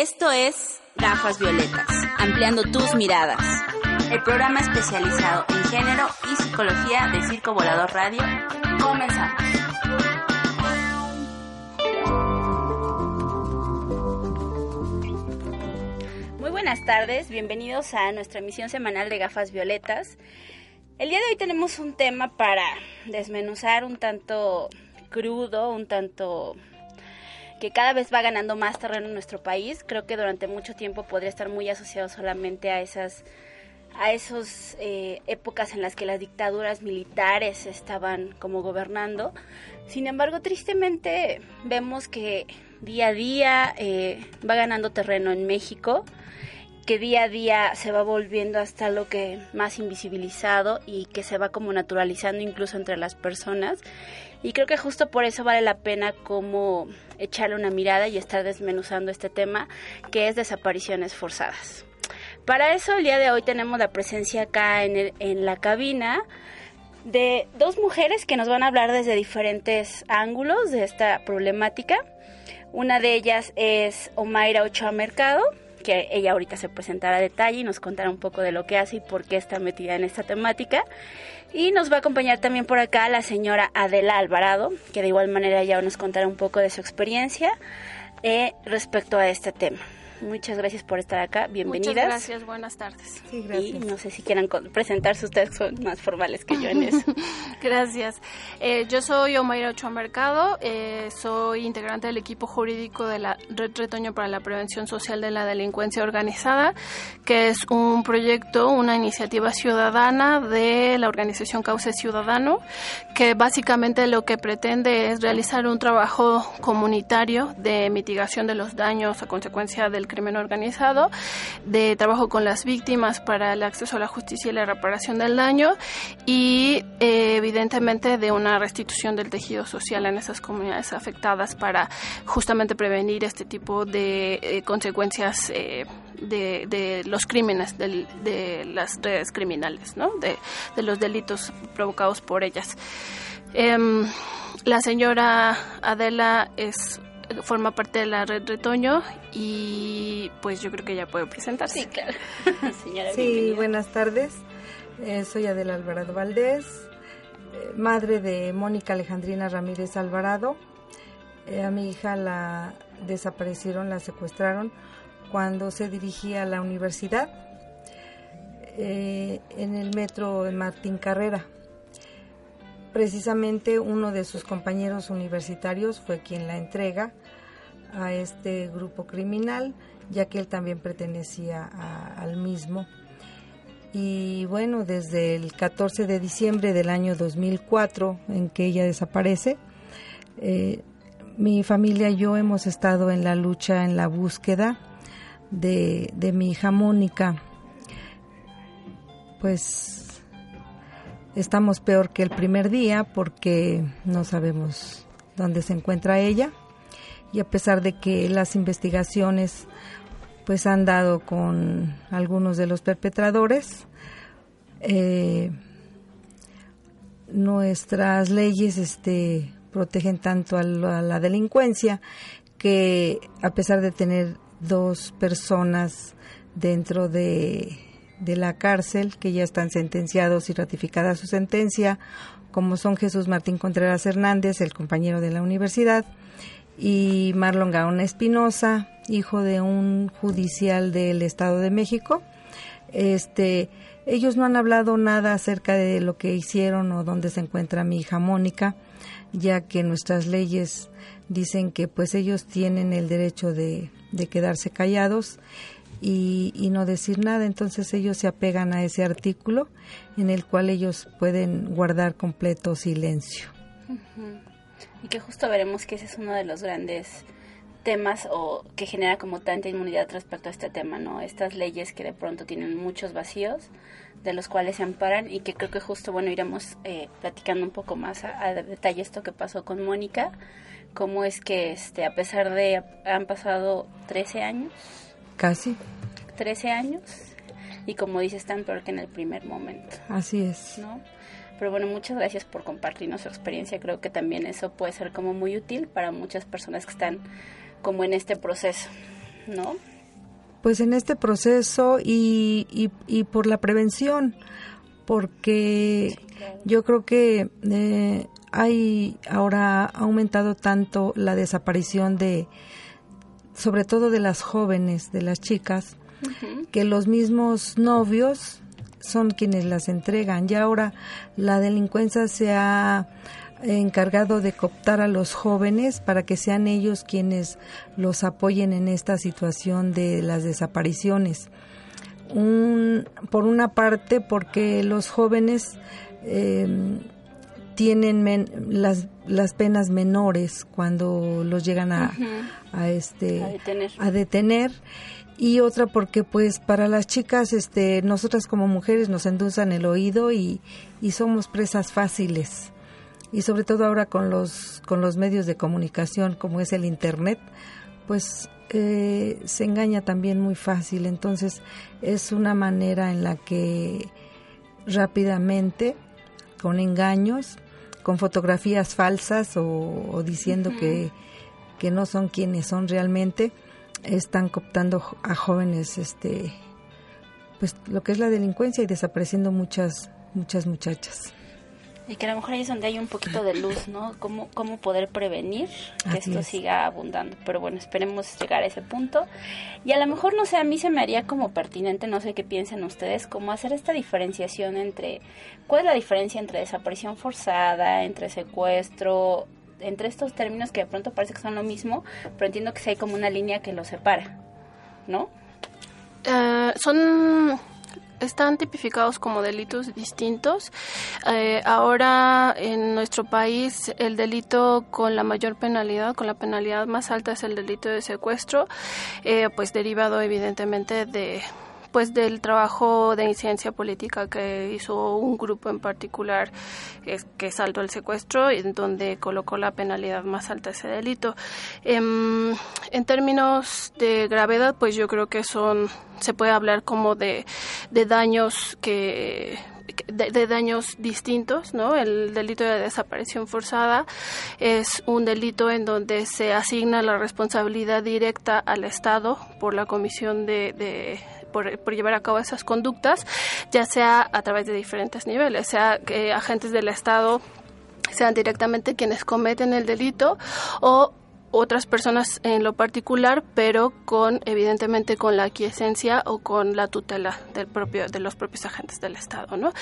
Esto es Gafas Violetas, ampliando tus miradas. El programa especializado en género y psicología de Circo Volador Radio. Comenzamos. Muy buenas tardes, bienvenidos a nuestra emisión semanal de Gafas Violetas. El día de hoy tenemos un tema para desmenuzar un tanto crudo, un tanto que cada vez va ganando más terreno en nuestro país. Creo que durante mucho tiempo podría estar muy asociado solamente a esas a esas eh, épocas en las que las dictaduras militares estaban como gobernando. Sin embargo, tristemente vemos que día a día eh, va ganando terreno en México, que día a día se va volviendo hasta lo que más invisibilizado y que se va como naturalizando incluso entre las personas. Y creo que justo por eso vale la pena como echarle una mirada y estar desmenuzando este tema que es desapariciones forzadas. Para eso el día de hoy tenemos la presencia acá en, en la cabina de dos mujeres que nos van a hablar desde diferentes ángulos de esta problemática. Una de ellas es Omaira Ochoa Mercado, que ella ahorita se presentará a detalle y nos contará un poco de lo que hace y por qué está metida en esta temática. Y nos va a acompañar también por acá la señora Adela Alvarado, que de igual manera ya nos contará un poco de su experiencia eh, respecto a este tema. Muchas gracias por estar acá. Bienvenidas. Muchas gracias. Buenas tardes. Sí, gracias. Y no sé si quieran presentarse ustedes, son más formales que yo en eso. gracias. Eh, yo soy Omaira Ochoa Mercado. Eh, soy integrante del equipo jurídico de la Red Retoño para la Prevención Social de la Delincuencia Organizada, que es un proyecto, una iniciativa ciudadana de la organización Cauce Ciudadano, que básicamente lo que pretende es realizar un trabajo comunitario de mitigación de los daños a consecuencia del crimen organizado, de trabajo con las víctimas para el acceso a la justicia y la reparación del daño y eh, evidentemente de una restitución del tejido social en esas comunidades afectadas para justamente prevenir este tipo de eh, consecuencias eh, de, los crímenes de, las redes criminales, ¿no? de, los delitos provocados por ellas. Em, la señora Adela es forma parte de la red Retoño y pues yo creo que ya puede presentarse. Sí, claro. Señora, sí, buenas tardes. Eh, soy Adela Alvarado Valdés, eh, madre de Mónica Alejandrina Ramírez Alvarado. Eh, a mi hija la desaparecieron, la secuestraron cuando se dirigía a la universidad en el metro Martín Carrera. Precisamente uno de sus compañeros universitarios fue quien la entrega a este grupo criminal, ya que él también pertenecía al mismo. Y bueno, desde el 14 de diciembre del año 2004, en que ella desaparece, eh, mi familia y yo hemos estado en la lucha, en la búsqueda de, de mi hija Mónica. Pues estamos peor que el primer día porque no sabemos dónde se encuentra ella y a pesar de que las investigaciones pues han dado con algunos de los perpetradores eh, nuestras leyes este protegen tanto a la, delincuencia que a pesar de tener dos personas dentro de, de la cárcel que ya están sentenciados y ratificada su sentencia como son Jesús Martín Contreras Hernández, el compañero de la universidad, y Marlon Gaona Espinosa, hijo de un judicial del Estado de México. Este, ellos no han hablado nada acerca de lo que hicieron o dónde se encuentra mi hija Mónica, ya que nuestras leyes dicen que pues ellos tienen el derecho de, de quedarse callados y, y, no decir nada. Entonces ellos se apegan a ese artículo en el cual ellos pueden guardar completo silencio. Y que justo veremos que ese es uno de los grandes temas o que genera como tanta inmunidad respecto a este tema, ¿no? Estas leyes que de pronto tienen muchos vacíos de los cuales se amparan y que creo que justo, bueno, iremos eh, platicando un poco más a, detalle esto que pasó con Mónica, cómo es que, este, a pesar de, han pasado 13 años. Casi. 13 años y como dices, tan peor que en el primer momento. Así es. ¿No? Pero bueno, muchas gracias por compartirnos su experiencia. Creo que también eso puede ser como muy útil para muchas personas que están como en este proceso, ¿no? pues en este proceso y, y, por la prevención, porque yo creo que eh, hay ahora ha aumentado tanto la desaparición de, sobre todo de las jóvenes, de las chicas, que los mismos novios son quienes las entregan. Y ahora la delincuencia se ha encargado de cooptar a los jóvenes para que sean ellos quienes los apoyen en esta situación de las desapariciones. Un, por una parte, porque los jóvenes em, tienen las, las penas menores cuando los llegan a, a este a detener. y otra porque pues para las chicas este nosotras como mujeres nos endulzan el oído y, y somos presas fáciles. Y sobre todo ahora con los con los medios de comunicación como es el internet pues eh, se engaña también muy fácil. Entonces es una manera en la que rápidamente con engaños con fotografías falsas o, diciendo que, que no son quienes son realmente están cooptando a jóvenes este pues lo que es la delincuencia y desapareciendo muchas muchas muchachas y que a lo mejor ahí es donde hay un poquito de luz, ¿no? Cómo, cómo poder prevenir que esto siga abundando. Pero bueno, esperemos llegar a ese punto. Y a lo mejor, no sé, a mí se me haría como pertinente, no sé qué piensen ustedes, cómo hacer esta diferenciación entre, ¿cuál es la diferencia entre desaparición forzada, entre secuestro, entre estos términos que de pronto parece que son lo mismo, pero entiendo que sí hay como una línea que los separa, ¿no? Eh, son están tipificados como delitos distintos. Eh, ahora en nuestro país el delito con la mayor penalidad, con la penalidad más alta es el delito de secuestro, eh, pues derivado evidentemente de pues del trabajo de incidencia política que hizo un grupo en particular que saltó el secuestro y en donde colocó la penalidad más alta ese delito. Em, en, términos de gravedad, pues yo creo que son se puede hablar como de, de daños que de, daños distintos, ¿no? El delito de desaparición forzada es un delito en donde se asigna la responsabilidad directa al Estado por la comisión de, por, llevar a cabo esas conductas, ya sea a través de diferentes niveles, sea que agentes del Estado sean directamente quienes cometen el delito o otras personas en lo particular, pero con evidentemente con la aquiescencia o con la tutela del propio de los propios agentes del Estado, ¿no?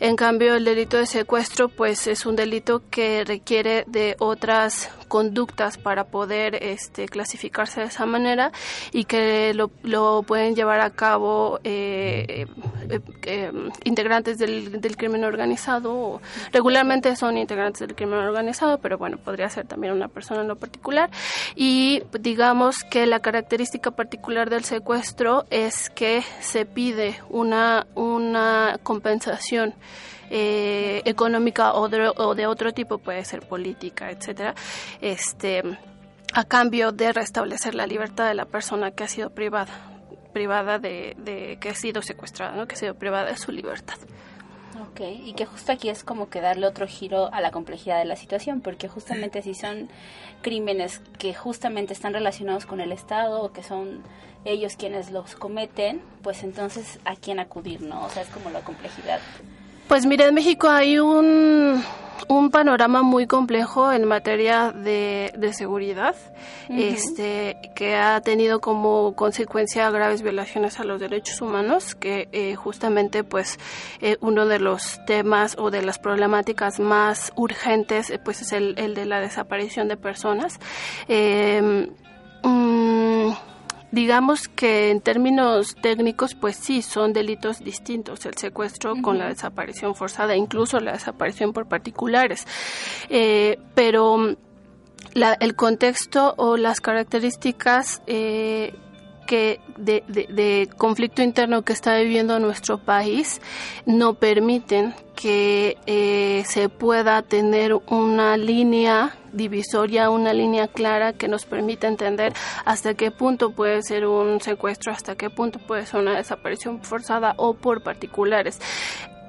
En cambio, el delito de secuestro pues es un delito que requiere de otras conductas para poder este, clasificarse de esa manera y que lo, lo pueden llevar a cabo eh, eh, eh, integrantes del, del crimen organizado. Regularmente son integrantes del crimen organizado, pero bueno, podría ser también una persona en lo particular y digamos que la característica particular del secuestro es que se pide una, una compensación eh, económica o de, otro tipo, puede ser política, etcétera, este, a cambio de restablecer la libertad de la persona que ha sido privada privada de, de que ha sido secuestrada, ¿no? que ha sido privada de su libertad. Ok, y que justo aquí es como que darle otro giro a la complejidad de la situación, porque justamente si son crímenes que justamente están relacionados con el Estado o que son ellos quienes los cometen, pues entonces a quién acudir, ¿no? O sea, es como la complejidad. Pues mire, en México hay un, un panorama muy complejo en materia de, de seguridad, este, que ha tenido como consecuencia graves violaciones a los derechos humanos, que eh, justamente pues eh, uno de los temas o de las problemáticas más urgentes eh, pues es el, el, de la desaparición de personas. Eh, Digamos que en términos técnicos, pues sí, son delitos distintos, el secuestro con la desaparición forzada, incluso la desaparición por particulares. Eh, pero el contexto o las características eh, que de, de, conflicto interno que está viviendo nuestro país no permiten que eh, se pueda tener una línea divisoria, una línea clara que nos permita entender hasta qué punto puede ser un secuestro, hasta qué punto puede ser una desaparición forzada o por particulares.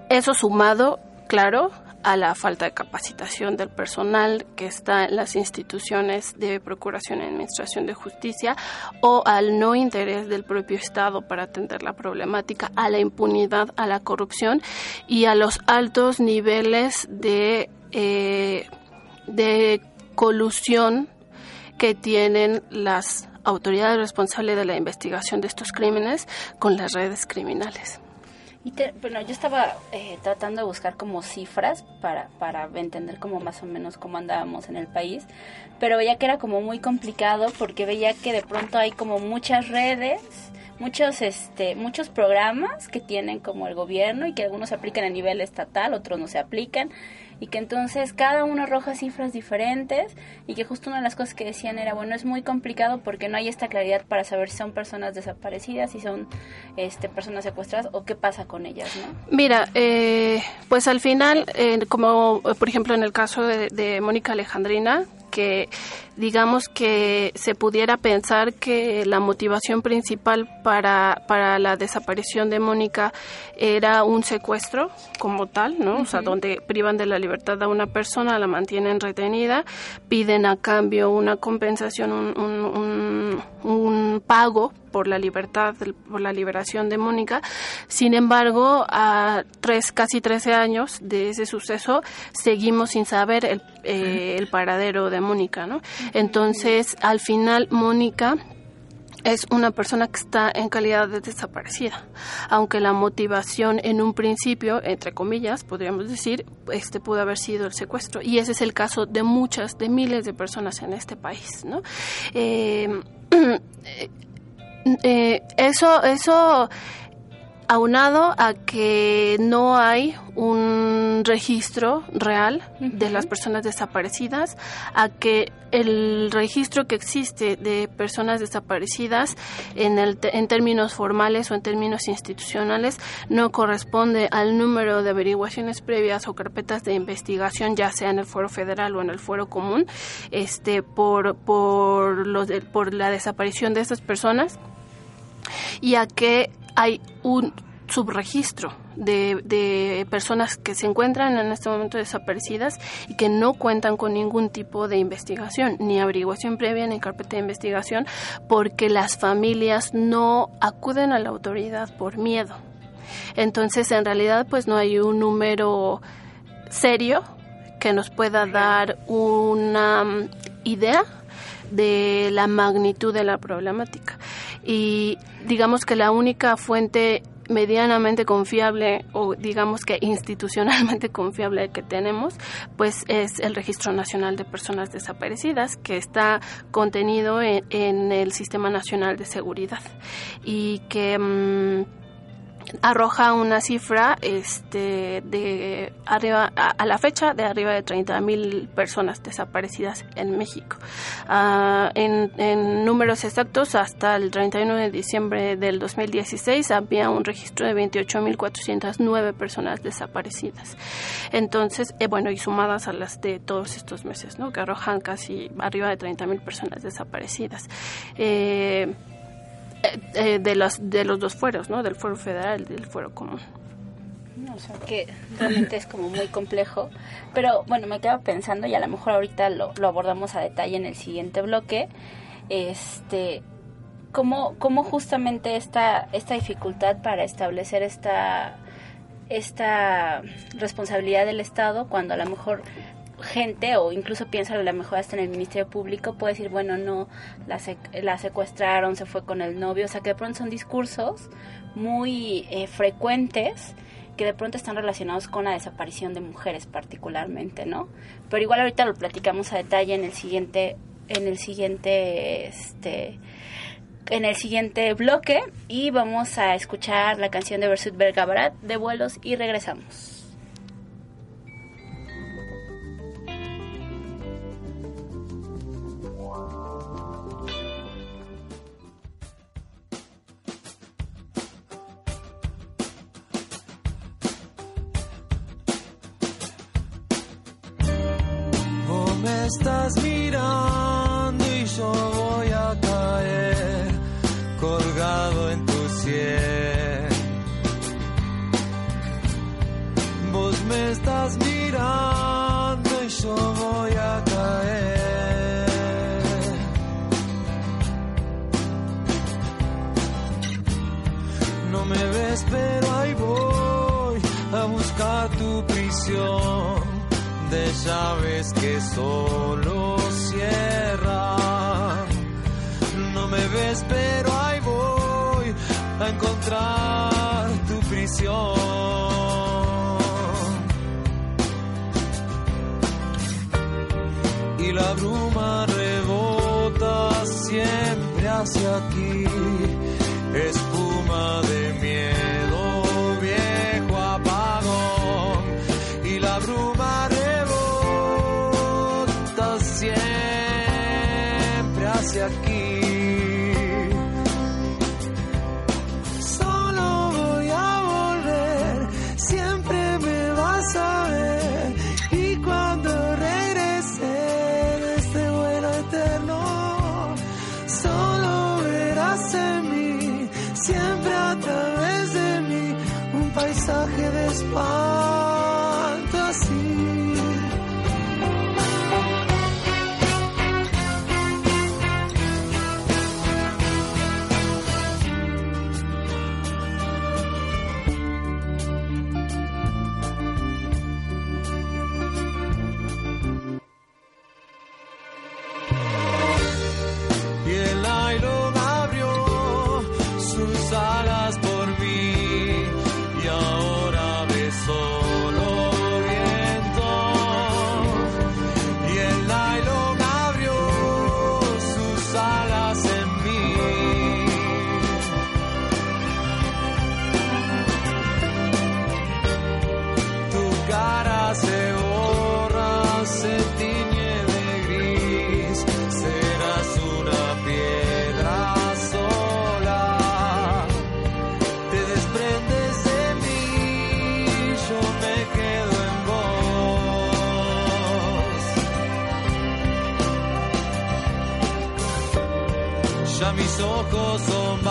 Eso sumado, claro, a la falta de capacitación del personal que está en las instituciones de procuración y administración de justicia o al no interés del propio Estado para atender la problemática, a la impunidad, a la corrupción y a los altos niveles de, eh, de colusión que tienen las autoridades responsables de la investigación de estos crímenes con las redes criminales. Y bueno, yo estaba eh, tratando de buscar como cifras para, para entender como más o menos cómo andábamos en el país, pero veía que era como muy complicado porque veía que de pronto hay como muchas redes, muchos este muchos programas que tienen como el gobierno y que algunos se aplican a nivel estatal, otros no se aplican y que entonces cada uno arroja cifras diferentes y que justo una de las cosas que decían era, bueno, es muy complicado porque no hay esta claridad para saber si son personas desaparecidas, si son este, personas secuestradas o qué pasa con ellas, ¿no? Mira, eh, pues al final, eh, como por ejemplo en el caso de, de Mónica Alejandrina, que digamos que se pudiera pensar que la motivación principal para, para la desaparición de Mónica era un secuestro como tal, ¿no? O sea, donde privan de la libertad a una persona, la mantienen retenida, piden a cambio una compensación, un, un, un, pago por la libertad, por la liberación de Mónica. Sin embargo, a tres, casi 13 años de ese suceso, seguimos sin saber el, eh, el paradero de Mónica, ¿no? Entonces, al final, Mónica es una persona que está en calidad de desaparecida, aunque la motivación en un principio, entre comillas, podríamos decir, este pudo haber sido el secuestro. Y ese es el caso de muchas, de miles de personas en este país, ¿no? Eh, eh, eso, eso aunado a que no hay un registro real de las personas desaparecidas, a que el registro que existe de personas desaparecidas en, el, en términos formales o en términos institucionales no corresponde al número de averiguaciones previas o carpetas de investigación, ya sea en el fuero federal o en el fuero común, este, por, por, los por la desaparición de estas personas y a que hay un subregistro de, de, personas que se encuentran en este momento desaparecidas y que no cuentan con ningún tipo de investigación, ni averiguación previa, ni carpeta de investigación, porque las familias no acuden a la autoridad por miedo. Entonces, en realidad, pues no hay un número serio que nos pueda dar una idea de la magnitud de la problemática. Y digamos que la única fuente medianamente confiable o digamos que institucionalmente confiable que tenemos, pues es el Registro Nacional de Personas Desaparecidas que está contenido en, el Sistema Nacional de Seguridad y que mm, arroja una cifra este, de arriba a, la fecha de arriba de 30 mil personas desaparecidas en México. Ah, en, números exactos, hasta el 31 de diciembre del 2016 había un registro de 28.409 personas desaparecidas. Entonces, eh, bueno, y sumadas a las de todos estos meses, ¿no? que arrojan casi arriba de 30 mil personas desaparecidas. Eh, eh, eh, de, los, de los dos fueros, ¿no? Del fuero federal y del fuero común. o sea que realmente es como muy complejo. Pero bueno, me quedo pensando y a lo mejor ahorita lo, lo abordamos a detalle en el siguiente bloque. Este, ¿cómo, cómo justamente esta, esta dificultad para establecer esta, esta responsabilidad del Estado cuando a lo mejor gente o incluso piensa a lo mejor hasta en el Ministerio Público puede decir, bueno, no, la, la secuestraron, se fue con el novio, o sea que de pronto son discursos muy eh, frecuentes que de pronto están relacionados con la desaparición de mujeres particularmente, ¿no? Pero igual ahorita lo platicamos a detalle en el siguiente en el siguiente este en el siguiente bloque y vamos a escuchar la canción de Versut Bergabarat de vuelos y regresamos. estás mirando y yo voy a caer colgado en tu cielo. Vos me estás mirando y yo voy a caer. No me ves, pero ahí voy a buscar tu prisión de llaves que solo cierran. No me ves, pero ahí voy a encontrar tu prisión. y la bruma rebota siempre hacia aquí, espuma de miedo, ojos son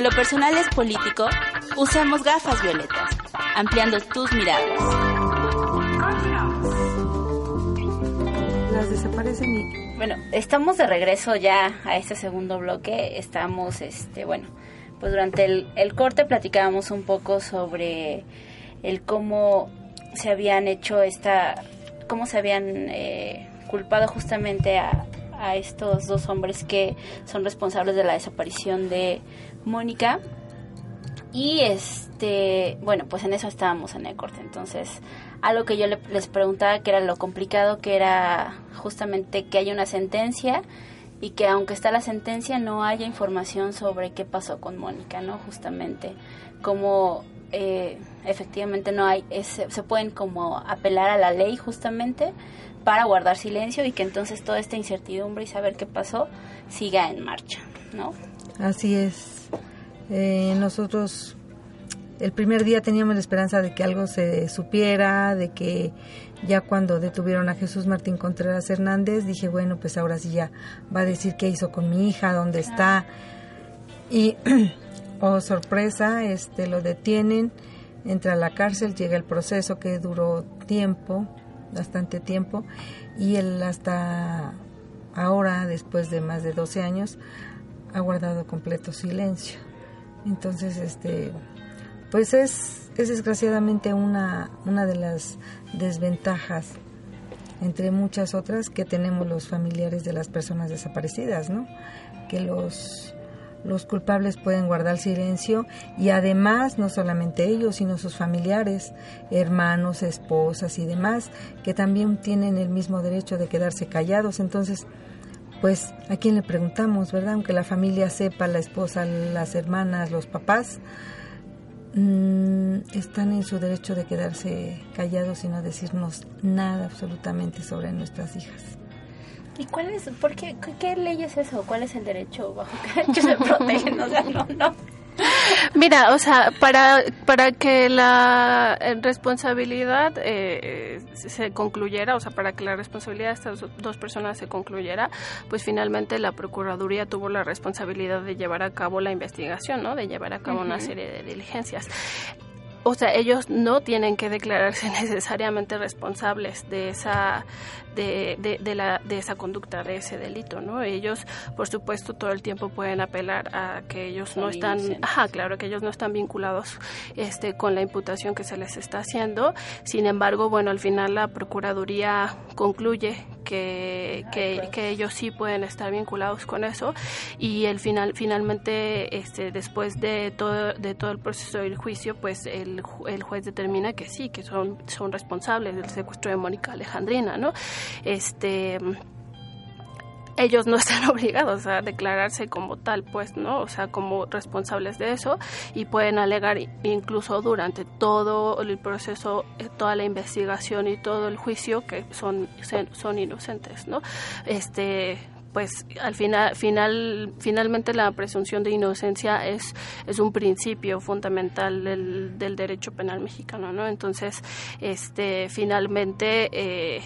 Lo personal es político, usamos gafas violetas, ampliando tus miradas. Las desaparecen y Bueno, estamos de regreso ya a este segundo bloque. Estamos, este, bueno, pues durante el, el corte platicábamos un poco sobre el cómo se habían hecho esta, cómo se habían eh, culpado justamente a, a estos dos hombres que son responsables de la desaparición de Mónica. Y este, bueno, pues en eso estábamos en el corte. Entonces, algo que yo le- les preguntaba que era lo complicado, que era justamente que haya una sentencia y que aunque está la sentencia no haya información sobre qué pasó con Mónica, ¿no? Justamente, como eh, efectivamente no hay, es- se pueden como apelar a la ley justamente para guardar silencio y que entonces toda esta incertidumbre y saber qué pasó siga en marcha, ¿no? Así es. Eh, nosotros el primer día teníamos la esperanza de que algo se supiera, de que ya cuando detuvieron a Jesús Martín Contreras Hernández, dije, bueno, pues ahora sí ya va a decir qué hizo con mi hija, dónde está. Y oh sorpresa, este lo detienen, entra a la cárcel, llega el proceso que duró tiempo, bastante tiempo, y él hasta ahora, después de más de 12 años, ha guardado completo silencio. Entonces, este, pues es, es desgraciadamente una, una de las desventajas entre muchas otras que tenemos los familiares de las personas desaparecidas, ¿no? Que los los culpables pueden guardar silencio y además no solamente ellos, sino sus familiares, hermanos, esposas y demás, que también tienen el mismo derecho de quedarse callados. Entonces, pues, ¿a quién le preguntamos, verdad? Aunque la familia sepa, la esposa, las hermanas, los papás, mm, están en su derecho de quedarse callados y no decirnos nada absolutamente sobre nuestras hijas. ¿Y cuál es, por qué, qué, ley es eso? ¿Cuál es el derecho bajo que se protegen? O no, no. Mira, o sea, para, para que la eh, responsabilidad eh, se concluyera, o sea, para que la responsabilidad de estas dos personas se concluyera, pues finalmente la Procuraduría tuvo la responsabilidad de llevar a cabo la investigación, ¿no? De llevar a cabo una serie de diligencias o sea, ellos no tienen que declararse necesariamente responsables de esa de, de, la, de esa conducta, de ese delito, ¿no? Ellos, por supuesto, todo el tiempo pueden apelar a que ellos no están, ajá, claro, que ellos no están vinculados este, con la imputación que se les está haciendo. Sin embargo, bueno, al final la Procuraduría concluye que, que, ellos sí pueden estar vinculados con eso y el final finalmente este después de todo de todo el proceso del juicio pues el, el juez determina que sí que son son responsables del secuestro de Mónica Alejandrina no este ellos no están obligados a declararse como tal, pues, ¿no? O sea, como responsables de eso y pueden alegar incluso durante todo el proceso, eh, toda la investigación y todo el juicio que son, son inocentes, ¿no? Este, pues al final, final finalmente la presunción de inocencia es, es un principio fundamental del, del derecho penal mexicano, ¿no? Entonces, este, finalmente eh,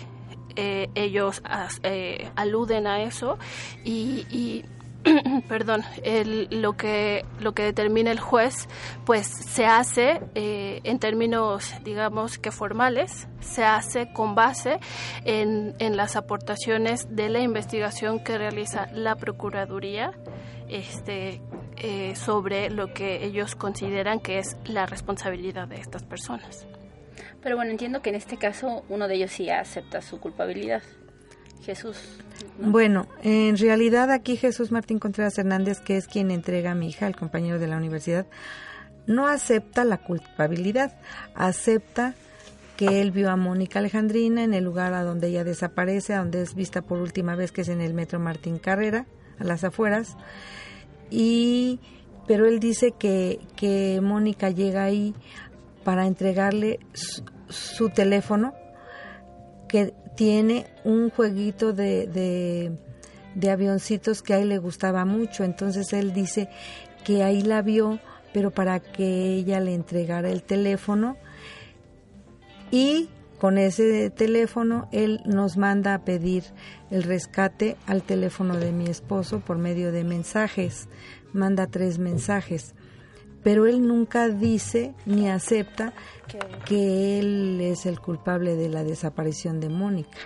eh, ellos eh, aluden a eso y, perdón, lo que lo que determina el juez, pues se hace eh, en términos, digamos que formales, se hace con base en, en las aportaciones de la investigación que realiza la procuraduría, este, sobre lo que ellos consideran que es la responsabilidad de estas personas. Pero bueno, entiendo que en este caso uno de ellos sí acepta su culpabilidad. Jesús. Bueno, en realidad aquí Jesús Martín Contreras Hernández, que es quien entrega a mi hija, el compañero de la universidad, no acepta la culpabilidad, acepta que él vio a Mónica Alejandrina en el lugar a donde ella desaparece, a donde es vista por última vez, que es en el metro Martín Carrera, a las afueras, y pero él dice que, que Mónica llega ahí para entregarle su teléfono que tiene un jueguito de, de, avioncitos que a él le gustaba mucho. Entonces él dice que ahí la vio, pero para que ella le entregara el teléfono. Y con ese teléfono él nos manda a pedir el rescate al teléfono de mi esposo por medio de mensajes. Manda tres mensajes pero él nunca dice ni acepta que él es el culpable de la desaparición de Mónica.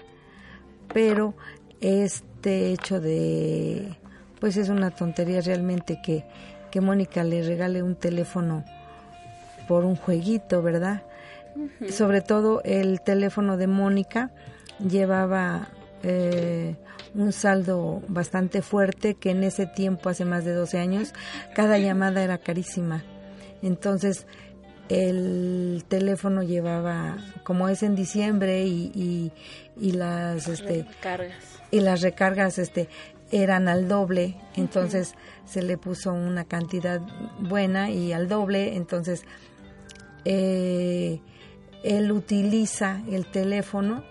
Pero este hecho de, pues es una tontería realmente que, que Mónica le regale un teléfono por un jueguito, ¿verdad? Sobre todo el teléfono de Mónica llevaba eh, un saldo bastante fuerte que en ese tiempo, hace más de 12 años, cada llamada era carísima. Entonces, el teléfono llevaba, como es en diciembre y, y, las este recargas. y las recargas este eran al doble, entonces se le puso una cantidad buena y al doble, entonces eh, él utiliza el teléfono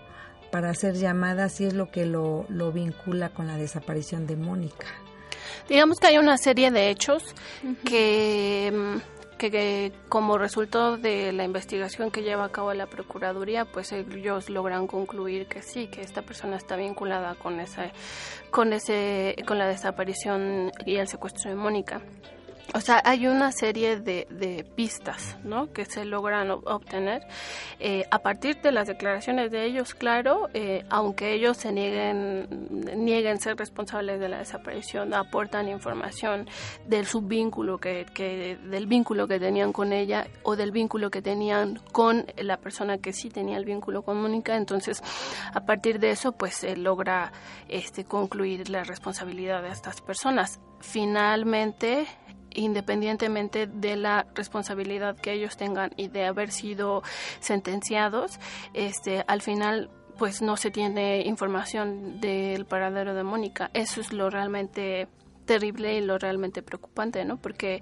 para hacer llamadas y es lo que lo, lo vincula con la desaparición de Mónica. Digamos que hay una serie de hechos que, que, como resultado de la investigación que lleva a cabo la Procuraduría, pues ellos logran concluir que sí, que esta persona está vinculada con ese, con ese, con la desaparición y el secuestro de Mónica. O sea, hay una serie de, de pistas, ¿no? Que se logran obtener eh, a partir de las declaraciones de ellos, claro, eh, aunque ellos se nieguen, nieguen ser responsables de la desaparición, aportan información del subvínculo que, que, del vínculo que tenían con ella o del vínculo que tenían con la persona que sí tenía el vínculo con Mónica. Entonces, a partir de eso, pues se logra este, concluir la responsabilidad de estas personas. Finalmente, independientemente de la responsabilidad que ellos tengan y de haber sido sentenciados, este, al final pues no se tiene información del paradero de Mónica. Eso es lo realmente terrible y lo realmente preocupante, ¿no? Porque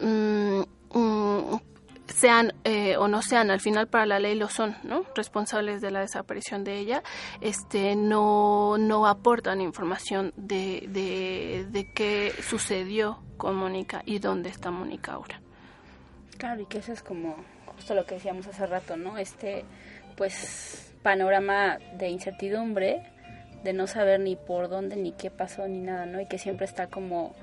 mm, mm, sean eh, o no sean, al final para la ley lo son, ¿no? Responsables de la desaparición de ella, este, no, no aportan información de, de, de qué sucedió con Mónica y dónde está Mónica ahora. Claro, y que eso es como justo lo que decíamos hace rato, ¿no? Este, pues, panorama de incertidumbre, de no saber ni por dónde, ni qué pasó, ni nada, ¿no? Y que siempre está como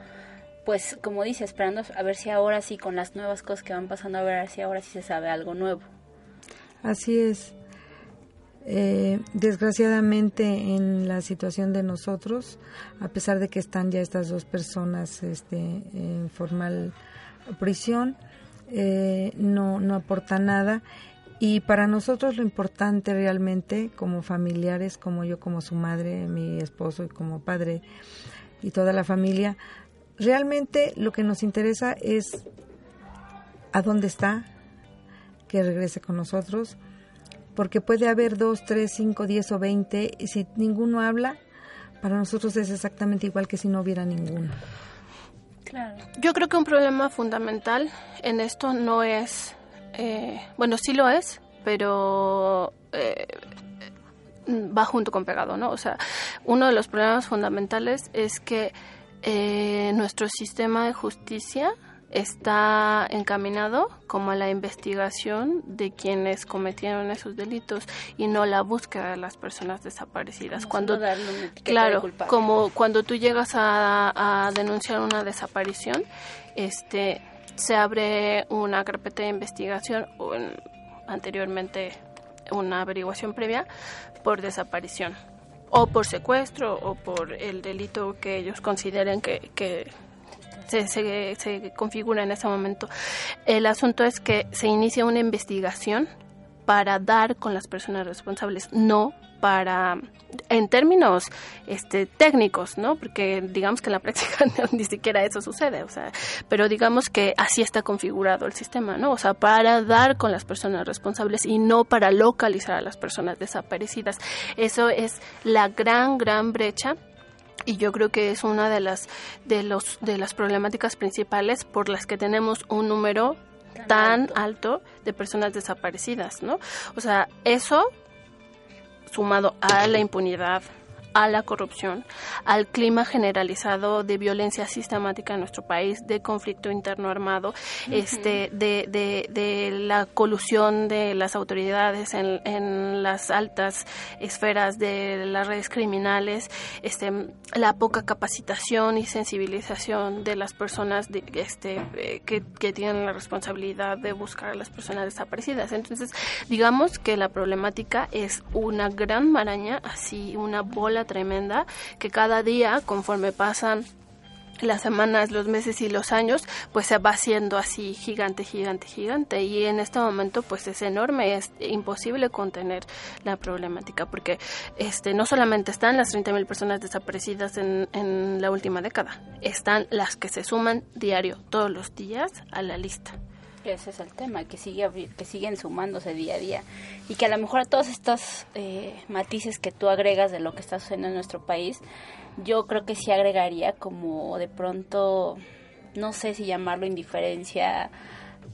pues como dice, esperando a ver si ahora sí con las nuevas cosas que van pasando, a ver si ahora sí se sabe algo nuevo. Así es. Eh, desgraciadamente en la situación de nosotros, a pesar de que están ya estas dos personas este, en formal prisión, eh, no, no aporta nada. Y para nosotros lo importante realmente, como familiares, como yo, como su madre, mi esposo y como padre y toda la familia, realmente lo que nos interesa es a dónde está, que regrese con nosotros, porque puede haber dos, tres, cinco, diez o veinte, y si ninguno habla, para nosotros es exactamente igual que si no hubiera ninguno. Claro. Yo creo que un problema fundamental en esto no es, eh, bueno, sí lo es, pero eh, va junto con pegado, ¿no? O sea, uno de los problemas fundamentales es que eh, nuestro sistema de justicia está encaminado como a la investigación de quienes cometieron esos delitos y no la búsqueda de las personas desaparecidas. cuando claro, como cuando tú llegas a, denunciar una desaparición, este se abre una carpeta de investigación o anteriormente una averiguación previa por desaparición o por secuestro o por el delito que ellos consideren que, que se, se, se, configura en ese momento. El asunto es que se inicia una investigación para dar con las personas responsables, no para en términos este técnicos, ¿no? Porque digamos que en la práctica ni siquiera eso sucede, o sea, pero digamos que así está configurado el sistema, ¿no? O sea, para dar con las personas responsables y no para localizar a las personas desaparecidas. Eso es la gran gran brecha y yo creo que es una de las de los de las problemáticas principales por las que tenemos un número tan alto de personas desaparecidas, ¿no? O sea, eso sumado a la impunidad, a la corrupción, al clima generalizado de violencia sistemática en nuestro país, de conflicto interno armado, este, de, de, de, la colusión de las autoridades en, en, las altas esferas de las redes criminales, este, la poca capacitación y sensibilización de las personas de, este, eh, que, que tienen la responsabilidad de buscar a las personas desaparecidas. Entonces, digamos que la problemática es una gran maraña, así una bola tremenda que cada día, conforme pasan las semanas, los meses y los años, pues se va haciendo así gigante, gigante, gigante. Y en este momento, pues es enorme, es imposible contener la problemática, porque este no solamente están las 30.000 personas desaparecidas en, en la última década, están las que se suman diario, todos los días, a la lista. Ese es el tema, que, sigue, que siguen sumándose día a día y que a lo mejor a todos estos eh, matices que tú agregas de lo que está sucediendo en nuestro país, yo creo que sí agregaría como de pronto, no sé si llamarlo indiferencia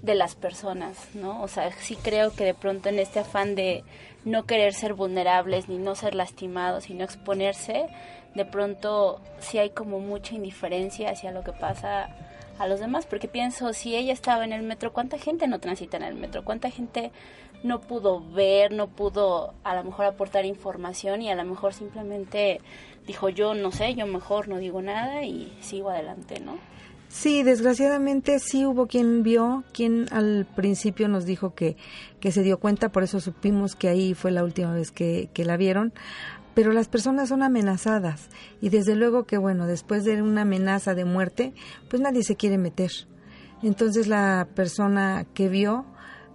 de las personas, ¿no? O sea, sí creo que de pronto en este afán de no querer ser vulnerables ni no ser lastimados y no exponerse, de pronto sí hay como mucha indiferencia hacia lo que pasa a los demás, porque pienso, si ella estaba en el metro, ¿cuánta gente no transita en el metro? ¿Cuánta gente no pudo ver, no pudo a lo mejor aportar información y a lo mejor simplemente dijo yo no sé, yo mejor no digo nada y sigo adelante, ¿no? Sí, desgraciadamente sí hubo quien vio, quien al principio nos dijo que, que se dio cuenta, por eso supimos que ahí fue la última vez que, que la vieron, pero las personas son amenazadas y desde luego que bueno, después de una amenaza de muerte, pues nadie se quiere meter. Entonces la persona que vio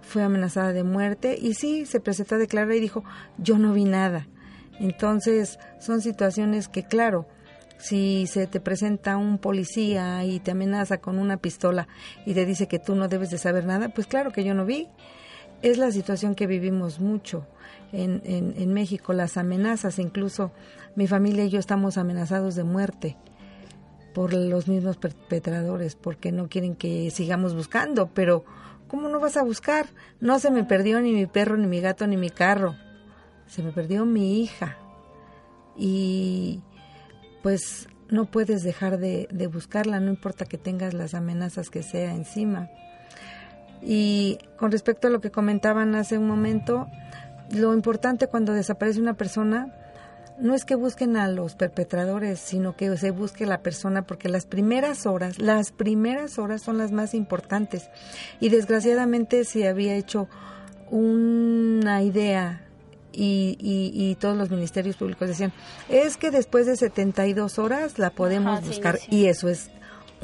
fue amenazada de muerte y sí se presentó a declarar y dijo, yo no vi nada. Entonces son situaciones que claro, si se te presenta un policía y te amenaza con una pistola y te dice que tú no debes de saber nada, pues claro que yo no vi. Es la situación que vivimos mucho en, en, México, las amenazas, incluso mi familia y yo estamos amenazados de muerte por los mismos perpetradores, porque no quieren que sigamos buscando, pero ¿cómo no vas a buscar? No se me perdió ni mi perro, ni mi gato, ni mi carro, se me perdió mi hija. Y pues no puedes dejar de, buscarla, no importa que tengas las amenazas que sea encima. Y con respecto a lo que comentaban hace un momento, lo importante cuando desaparece una persona no es que busquen a los perpetradores, sino que se busque la persona porque las primeras horas, las primeras horas son las más importantes. Y desgraciadamente se había hecho una idea y, y, todos los ministerios públicos decían, es que después de 72 horas la podemos buscar y eso es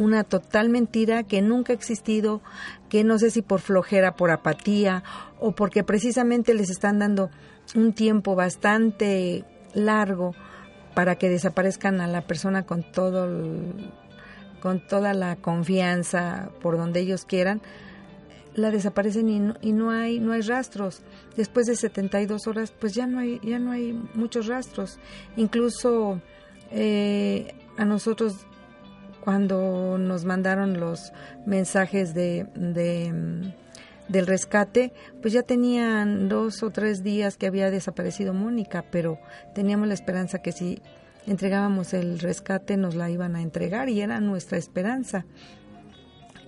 una total mentira que nunca ha existido, que no sé si por flojera, por apatía o porque precisamente les están dando un tiempo bastante largo para que desaparezcan a la persona con todo con toda la confianza por donde ellos quieran la desaparecen y no, y no hay no hay rastros. Después de 72 horas, pues ya no hay ya no hay muchos rastros. Incluso eh, a nosotros cuando nos mandaron los mensajes de, de del rescate, pues ya tenían dos o tres días que había desaparecido Mónica, pero teníamos la esperanza que si entregábamos el rescate nos la iban a entregar y era nuestra esperanza.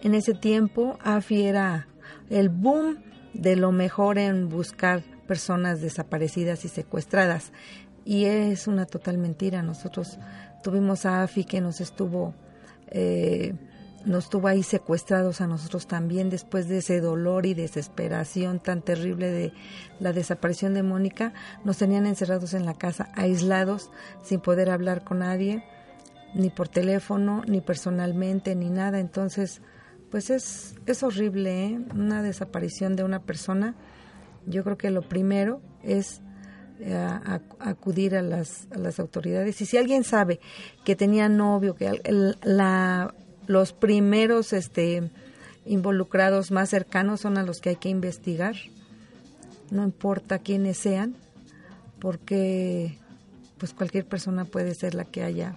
En ese tiempo AFI era el boom de lo mejor en buscar personas desaparecidas y secuestradas. Y es una total mentira. Nosotros tuvimos a AFI que nos estuvo, eh, nos tuvo ahí secuestrados a nosotros también después de ese dolor y desesperación tan terrible de la desaparición de Mónica. Nos tenían encerrados en la casa, aislados, sin poder hablar con nadie, ni por teléfono, ni personalmente, ni nada. Entonces, pues es, es horrible, ¿eh? una desaparición de una persona. Yo creo que lo primero es eh, acudir a las, a las autoridades. Y si alguien sabe que tenía novio, que la, los primeros este, involucrados más cercanos son a los que hay que investigar, no importa quiénes sean, porque pues cualquier persona puede ser la que haya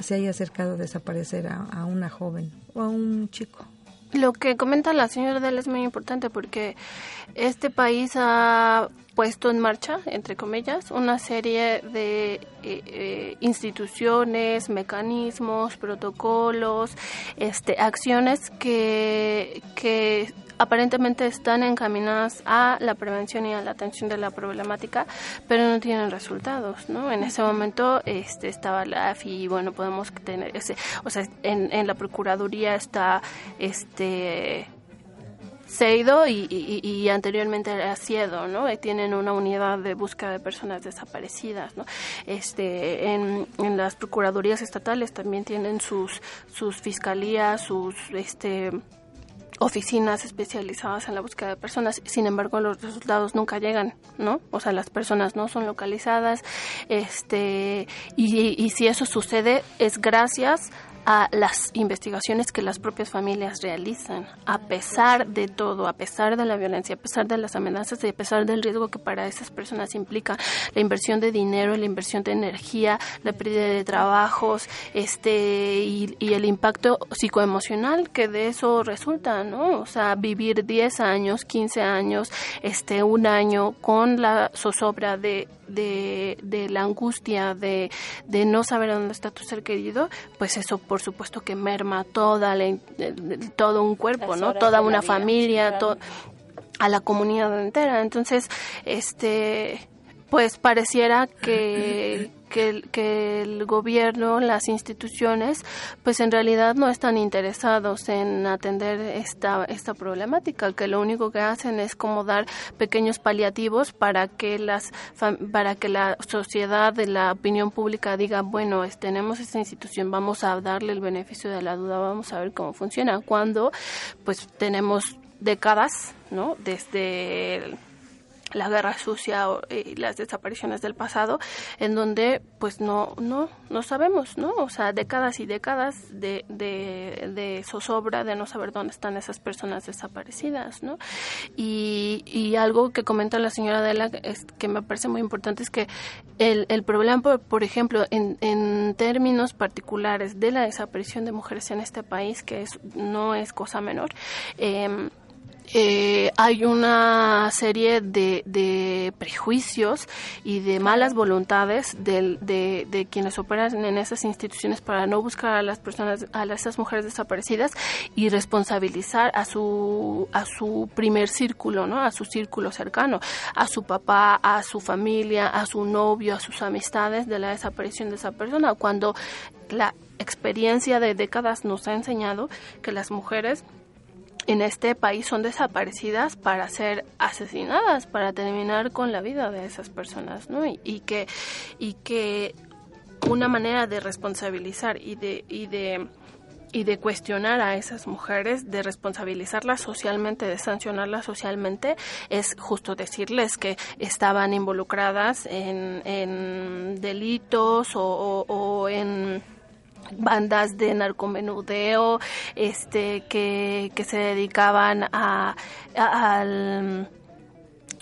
se haya acercado a desaparecer a, una joven o a un chico. Lo que comenta la señora Del es muy importante porque este país ha puesto en marcha, entre comillas, una serie de eh, eh, instituciones, mecanismos, protocolos, este, acciones que, que aparentemente están encaminadas a la prevención y a la atención de la problemática, pero no tienen resultados, ¿no? En ese momento este, estaba la AFI y bueno, podemos tener ese, o sea, en, en la Procuraduría está este Seido y, y, y, anteriormente era Ciedo, ¿no? Tienen una unidad de búsqueda de personas desaparecidas, ¿no? Este, en, en las procuradurías estatales también tienen sus, sus fiscalías, sus, este, oficinas especializadas en la búsqueda de personas. Sin embargo, los resultados nunca llegan, ¿no? O sea, las personas no son localizadas. Este, y si eso sucede, es gracias a las investigaciones que las propias familias realizan, a pesar de todo, a pesar de la violencia, a pesar de las amenazas y a pesar del riesgo que para esas personas implica la inversión de dinero, la inversión de energía, la pérdida de trabajos, este y, el impacto psicoemocional que de eso resulta, ¿no? O sea, vivir 10 años, 15 años, este un año con la zozobra de de, de la angustia de, de, no saber dónde está tu ser querido, pues eso por supuesto que merma toda la, todo un cuerpo, ¿no? Toda una familia, a la comunidad entera. Entonces, este pues pareciera que, que, que, el gobierno, las instituciones, pues en realidad no están interesados en atender esta, esta problemática, que lo único que hacen es como dar pequeños paliativos para que las para que la sociedad, de la opinión pública diga, bueno, tenemos esta institución, vamos a darle el beneficio de la duda, vamos a ver cómo funciona, cuando pues tenemos décadas, ¿no? Desde la guerra sucia y las desapariciones del pasado en donde pues no no no sabemos no o sea décadas y décadas de, de, de zozobra de no saber dónde están esas personas desaparecidas no y, y algo que comenta la señora Adela es que me parece muy importante es que el, el problema por, por ejemplo en, en términos particulares de la desaparición de mujeres en este país que es no es cosa menor eh, eh, hay una serie de, de, prejuicios y de malas voluntades de, de, de, quienes operan en esas instituciones para no buscar a las personas, a esas mujeres desaparecidas y responsabilizar a su, a su primer círculo, ¿no? A su círculo cercano, a su papá, a su familia, a su novio, a sus amistades de la desaparición de esa persona, cuando la experiencia de décadas nos ha enseñado que las mujeres en este país son desaparecidas para ser asesinadas, para terminar con la vida de esas personas, ¿no? Y, que y que una manera de responsabilizar y de y de y de cuestionar a esas mujeres, de responsabilizarlas socialmente, de sancionarlas socialmente, es justo decirles que estaban involucradas en, en delitos o, o en bandas de narcomenudeo este que, que se dedicaban a, a,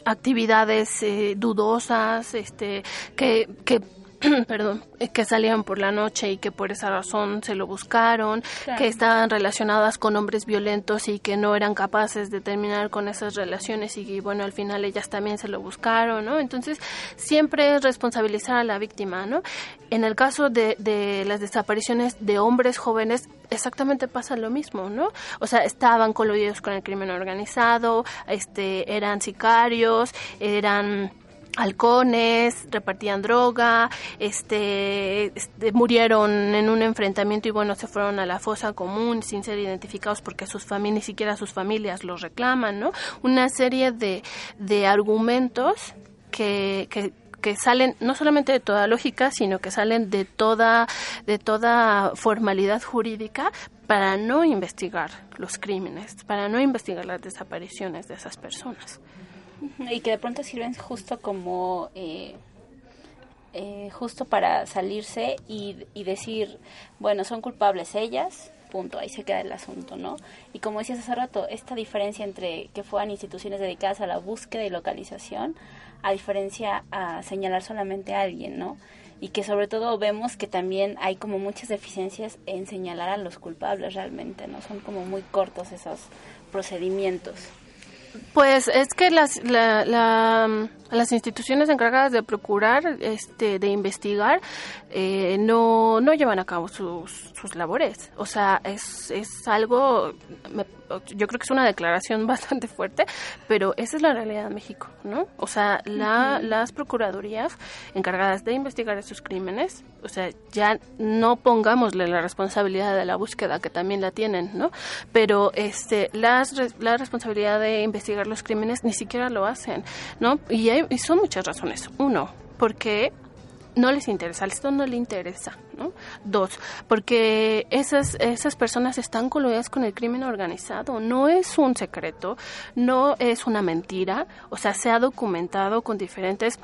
actividades eh, dudosas este que, que perdón, que salían por la noche y que por esa razón se lo buscaron, que estaban relacionadas con hombres violentos y que no eran capaces de terminar con esas relaciones y, bueno, al final ellas también se lo buscaron, ¿no? Entonces, siempre es responsabilizar a la víctima, ¿no? En el caso de, de las desapariciones de hombres jóvenes, exactamente pasa lo mismo, ¿no? O sea, estaban coludidos con el crimen organizado, este, eran sicarios, eran halcones, repartían droga, este, este, murieron en un enfrentamiento y bueno, se fueron a la fosa común sin ser identificados porque sus familias, ni siquiera sus familias los reclaman, ¿no? Una serie de, de argumentos que, que, que salen no solamente de toda lógica, sino que salen de toda, de toda formalidad jurídica para no investigar los crímenes, para no investigar las desapariciones de esas personas. Y que de pronto sirven justo como... Eh, eh, justo para salirse y, y decir, bueno, son culpables ellas, punto, ahí se queda el asunto, ¿no? Y como decías hace rato, esta diferencia entre que fueran instituciones dedicadas a la búsqueda y localización, a diferencia a señalar solamente a alguien, ¿no? Y que sobre todo vemos que también hay como muchas deficiencias en señalar a los culpables realmente, ¿no? Son como muy cortos esos procedimientos. Pues es que las, las instituciones encargadas de procurar, este, de investigar, eh, no, no llevan a cabo sus, sus labores. O sea, es, es algo, yo creo que es una declaración bastante fuerte, pero esa es la realidad de México, ¿no? O sea, la, las procuradurías encargadas de investigar esos crímenes, o sea, ya no pongámosle la responsabilidad de la búsqueda, que también la tienen, ¿no? Pero este, las, la responsabilidad de investigar los crímenes ni siquiera lo hacen, ¿no? Y, y son muchas razones. Uno, porque no les interesa, al Estado no le interesa, ¿no? Dos, porque esas, esas personas están coludidas con el crimen organizado, no es un secreto, no es una mentira, o sea, se ha documentado con diferentes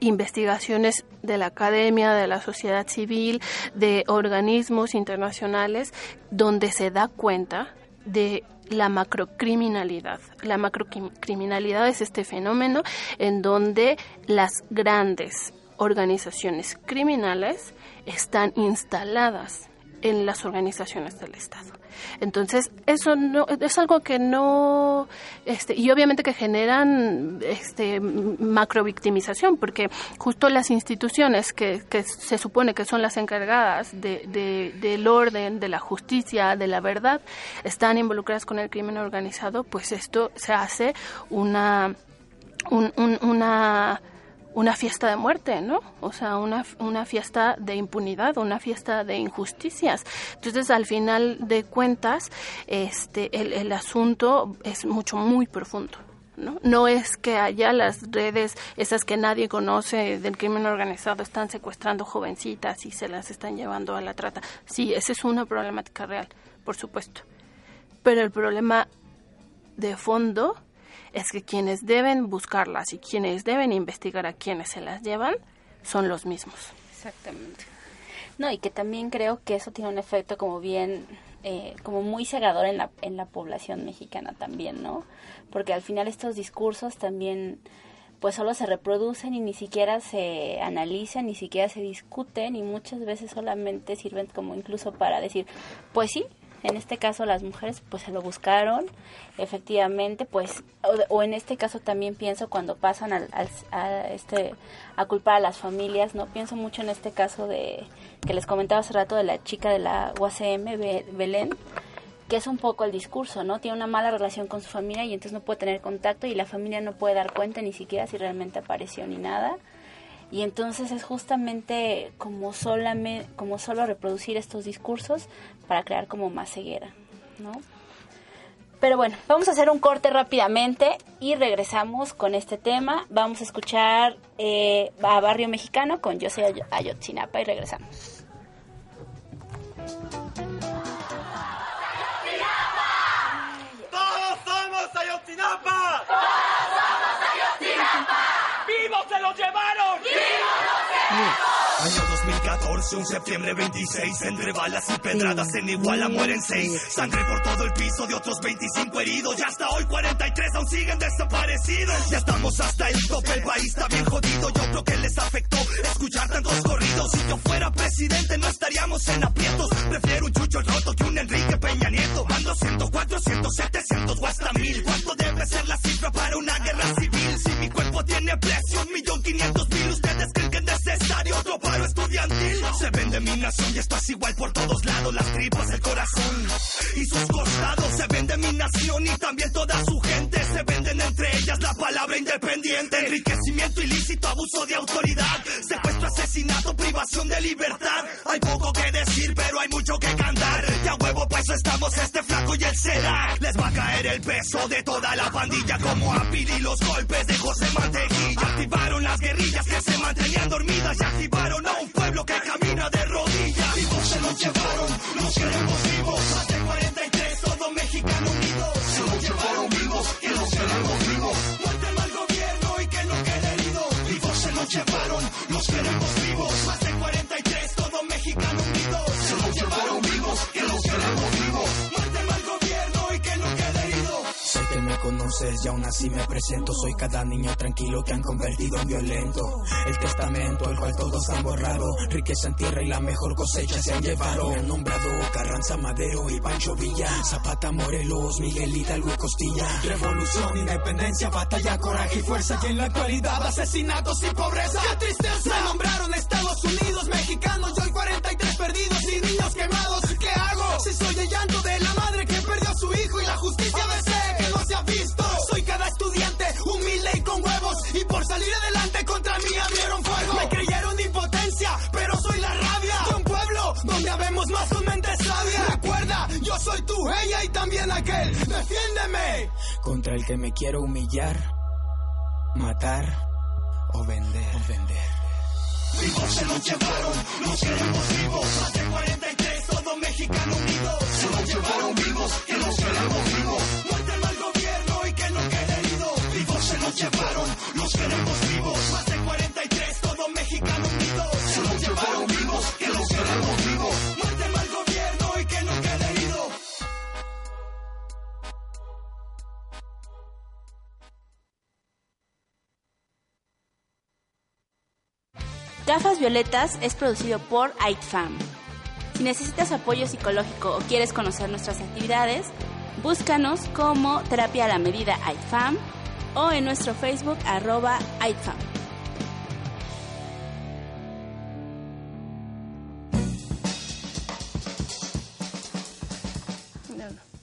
investigaciones de la academia, de la sociedad civil, de organismos internacionales, donde se da cuenta de la macrocriminalidad. La macrocriminalidad es este fenómeno en donde las grandes organizaciones criminales están instaladas en las organizaciones del Estado. Entonces, eso no, es algo que no, este, y obviamente que generan este, macrovictimización, porque justo las instituciones que, que se supone que son las encargadas de, de, del orden, de la justicia, de la verdad, están involucradas con el crimen organizado, pues esto se hace una, un, un, una una fiesta de muerte, ¿no? O sea, una, una fiesta de impunidad, una fiesta de injusticias. Entonces, al final de cuentas, este, el, el asunto es mucho, muy profundo. ¿No? no es que allá las redes, esas que nadie conoce del crimen organizado, están secuestrando jovencitas y se las están llevando a la trata. Sí, esa es una problemática real, por supuesto. Pero el problema de fondo es que quienes deben buscarlas y quienes deben investigar a quienes se las llevan son los mismos. Exactamente. No, y que también creo que eso tiene un efecto como bien, eh, como muy cegador en la, en la población mexicana también, ¿no? Porque al final estos discursos también pues solo se reproducen y ni siquiera se analizan, ni siquiera se discuten y muchas veces solamente sirven como incluso para decir, pues sí, en este caso las mujeres pues se lo buscaron, efectivamente, pues, o, en este caso también pienso cuando pasan al, a, este, a culpar a las familias, ¿no? Pienso mucho en este caso de, que les comentaba hace rato de la chica de la UACM, Belén, que es un poco el discurso, ¿no? Tiene una mala relación con su familia y entonces no puede tener contacto y la familia no puede dar cuenta ni siquiera si realmente apareció ni nada. Y entonces es justamente como, solamente, como solo reproducir estos discursos para crear como más ceguera, ¿no? Pero bueno, vamos a hacer un corte rápidamente y regresamos con este tema. Vamos a escuchar eh, a Barrio Mexicano con Yo soy Ayotzinapa y regresamos. ¡Todos somos Ayotzinapa! ¡Todos somos Ayotzinapa! ¡Vivos los llevaron! Año 2014, un septiembre 26, entre balas y pedradas en Iguala mueren seis. Sangre por todo el piso de otros 25 heridos. Y hasta hoy 43 aún siguen desaparecidos. Ya estamos hasta el tope, el país está bien jodido. Yo creo que les afectó escuchar tantos corridos. Si yo fuera presidente no estaríamos en aprietos. Prefiero un chucho roto que un Enrique Peña Nieto. Mando 104, 100, 700 o hasta mil. ¿Cuánto debe ser la cifra para una guerra civil? Si mi cuerpo tiene precio, un millón quinientos mil. Ustedes creen que es necesario otro paro estudiantil. Se vende mi nación y esto es igual por todos lados. Las tripas, el corazón y sus costados. Se vende mi nación y también toda su gente. Se venden entre ellas la palabra independiente. Enriquecimiento ilícito, abuso de autoridad. Secuestro, asesinato, privación de libertad. Hay poco que decir, pero hay mucho que cantar. Y a huevo peso estamos este flaco y el será. Les va a caer el peso de toda la pandilla como a y los golpes de José Mantejilla. Activaron las guerrillas que se mantenían dormidas y activaron a un pueblo que camina de rodillas. Vivos se los llevaron, los queremos vivos. Más de 43, todo mexicano unido. Se los llevaron vivos y los queremos vivos. Muerte al gobierno y que no quede herido. Vivos se los llevaron, los queremos vivos. Más de 43, todo mexicano unido. Se los llevaron vivos y los queremos vivos. Conoces y aún así me presento. Soy cada niño tranquilo que han convertido en violento. El testamento, el cual todos han borrado. Riqueza en tierra y la mejor cosecha se han llevado. Han nombrado Carranza Madero y Pancho Villa. Zapata Morelos, Miguel Hidalgo y Costilla. Revolución, independencia, batalla, coraje y fuerza. Y en la actualidad, asesinatos y pobreza. ¡Qué tristeza! Ella y también aquel. Defiéndeme contra el que me quiero humillar, matar o vender. O vender. Vivos se los llevaron, los queremos vivos. Más de 43, todo mexicano unido. Se los llevaron vivos y los queremos vivos. Muerte al gobierno y que no quede herido. Vivos se los llevaron, los queremos vivos. Más de 43, todo mexicano unido. Se los llevaron vivos y los queremos vivos. Gafas Violetas es producido por AITFAM. Si necesitas apoyo psicológico o quieres conocer nuestras actividades, búscanos como Terapia a la Medida IFAM o en nuestro Facebook arroba IFAM.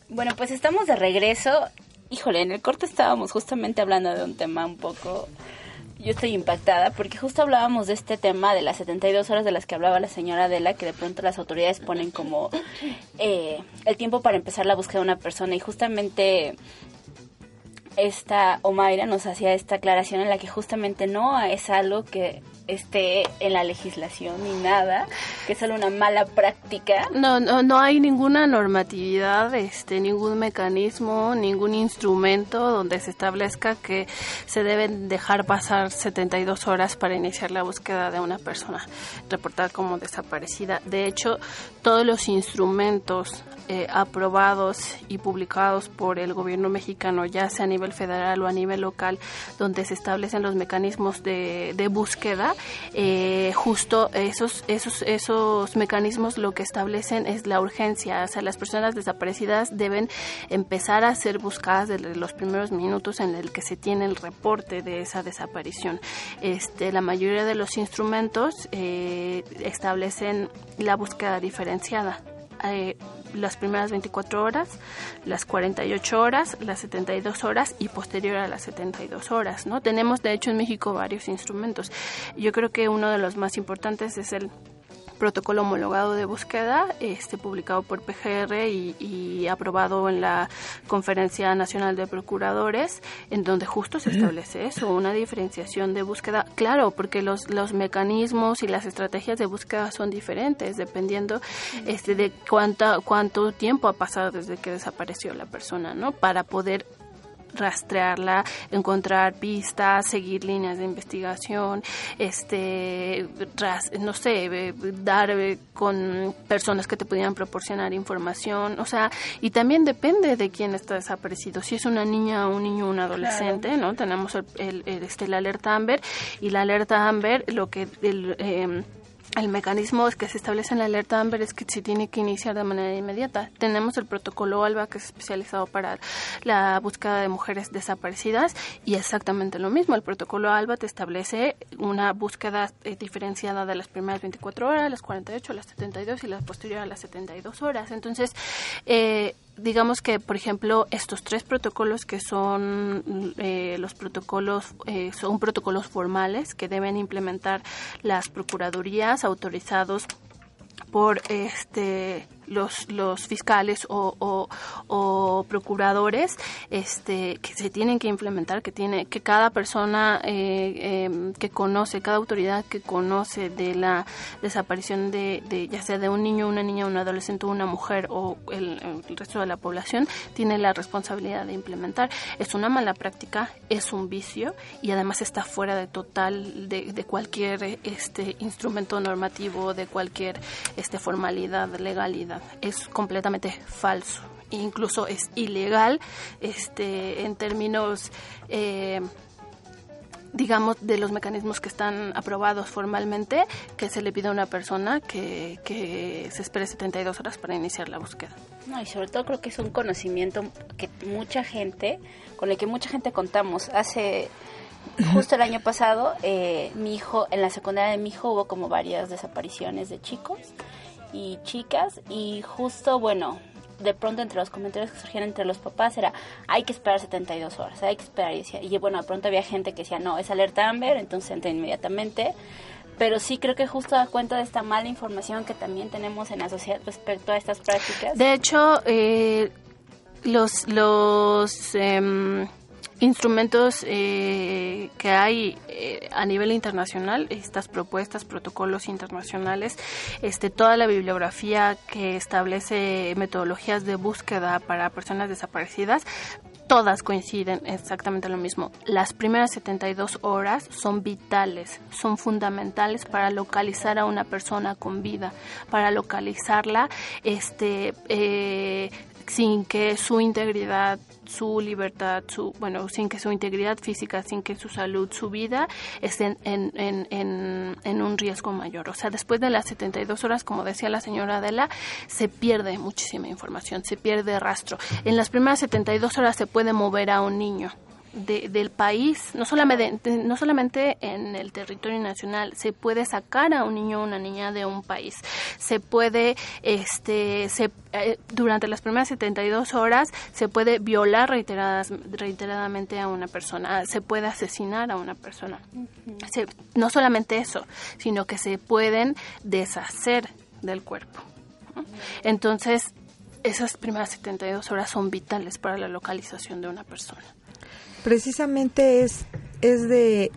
Bueno, pues estamos de regreso. Híjole, en el corte estábamos justamente hablando de un tema un poco... Yo estoy impactada porque justo hablábamos de este tema de las 72 horas de las que hablaba la señora Adela, que de pronto las autoridades ponen como eh, el tiempo para empezar la búsqueda de una persona. Y justamente esta Omaira nos hacía esta aclaración en la que justamente no es algo que esté en la legislación ni nada, que es solo una mala práctica. No, no, no hay ninguna normatividad, este, ningún mecanismo, ningún instrumento donde se establezca que se deben dejar pasar 72 horas para iniciar la búsqueda de una persona reportada como desaparecida. De hecho, todos los instrumentos eh, aprobados y publicados por el gobierno mexicano, ya sea a nivel federal o a nivel local, donde se establecen los mecanismos de, de búsqueda, eh, justo esos, esos, esos mecanismos lo que establecen es la urgencia. O sea, las personas desaparecidas deben empezar a ser buscadas desde los primeros minutos en el que se tiene el reporte de esa desaparición. Este, la mayoría de los instrumentos eh, establecen la búsqueda diferenciada. Eh, las primeras 24 horas, las 48 horas, las 72 horas y posterior a las 72 horas, ¿no? Tenemos de hecho en México varios instrumentos. Yo creo que uno de los más importantes es el protocolo homologado de búsqueda, este, publicado por PGR y, aprobado en la Conferencia Nacional de Procuradores, en donde justo se establece eso, una diferenciación de búsqueda. Claro, porque los, los mecanismos y las estrategias de búsqueda son diferentes, dependiendo este, de cuánta, cuánto tiempo ha pasado desde que desapareció la persona, ¿no? Para poder rastrearla, encontrar pistas, seguir líneas de investigación, este, no sé, eh, dar eh, con personas que te pudieran proporcionar información, o sea, y también depende de quién está desaparecido, si es una niña, un niño, un adolescente, ¿no? Tenemos el, este, la alerta Amber y la alerta Amber, lo que el, eh, el mecanismo que se establece en la alerta AMBER es que se tiene que iniciar de manera inmediata. Tenemos el protocolo ALBA que es especializado para la búsqueda de mujeres desaparecidas y exactamente lo mismo. El protocolo ALBA te establece una búsqueda eh, diferenciada de las primeras 24 horas, las 48, las 72 y las posteriores a las 72 horas. Entonces, eh, digamos que, por ejemplo, estos tres protocolos que son eh, los protocolos, eh, son protocolos formales que deben implementar las procuradurías autorizados por este los, los fiscales o, o, procuradores este, que se tienen que implementar, que tiene que cada persona eh, em, que conoce, cada autoridad que conoce de la desaparición de, de, ya sea de un niño, una niña, un adolescente, una mujer o el, resto de la población, tiene la responsabilidad de implementar. Es una mala práctica, es un vicio y además está fuera de total de, de cualquier este instrumento normativo, de cualquier este formalidad, legalidad es completamente falso. Incluso es ilegal este, en términos, eh, digamos, de los mecanismos que están aprobados formalmente, que se le pide a una persona que, que se espere 72 horas para iniciar la búsqueda. No, y sobre todo creo que es un conocimiento que mucha gente, con el que mucha gente contamos. Hace justo el año pasado, eh, mi hijo, en la secundaria de mi hijo hubo como varias desapariciones de chicos y chicas y justo, bueno, de pronto entre los comentarios que surgían entre los papás era hay que esperar 72 horas, hay que esperar y, y bueno, de pronto había gente que decía no, es alerta Amber, entonces entra inmediatamente, pero sí creo que justo da cuenta de esta mala información que también tenemos en la sociedad respecto a estas prácticas. De hecho, eh, los, los em, instrumentos eh, que hay eh, a nivel internacional, estas propuestas, protocolos internacionales, este, toda la bibliografía que establece metodologías de búsqueda para personas desaparecidas, todas coinciden exactamente lo mismo. Las primeras 72 horas son vitales, son fundamentales para localizar a una persona con vida, para localizarla, este, eh, sin que su integridad su libertad, su, bueno, sin que su integridad física, sin que su salud, su vida estén en, en, en, en, un riesgo mayor. O sea, después de las 72 horas, como decía la señora Adela, se pierde muchísima información, se pierde rastro. En las primeras 72 horas se puede mover a un niño del país, no solamente, no solamente en el territorio nacional, se puede sacar a un niño o una niña de un país, se puede, este, se, eh, durante las primeras 72 horas, se puede violar reiteradas, reiteradamente a una persona, se puede asesinar a una persona. no solamente eso, sino que se pueden deshacer del cuerpo. Entonces, esas primeras 72 horas son vitales para la localización de una persona precisamente es, es de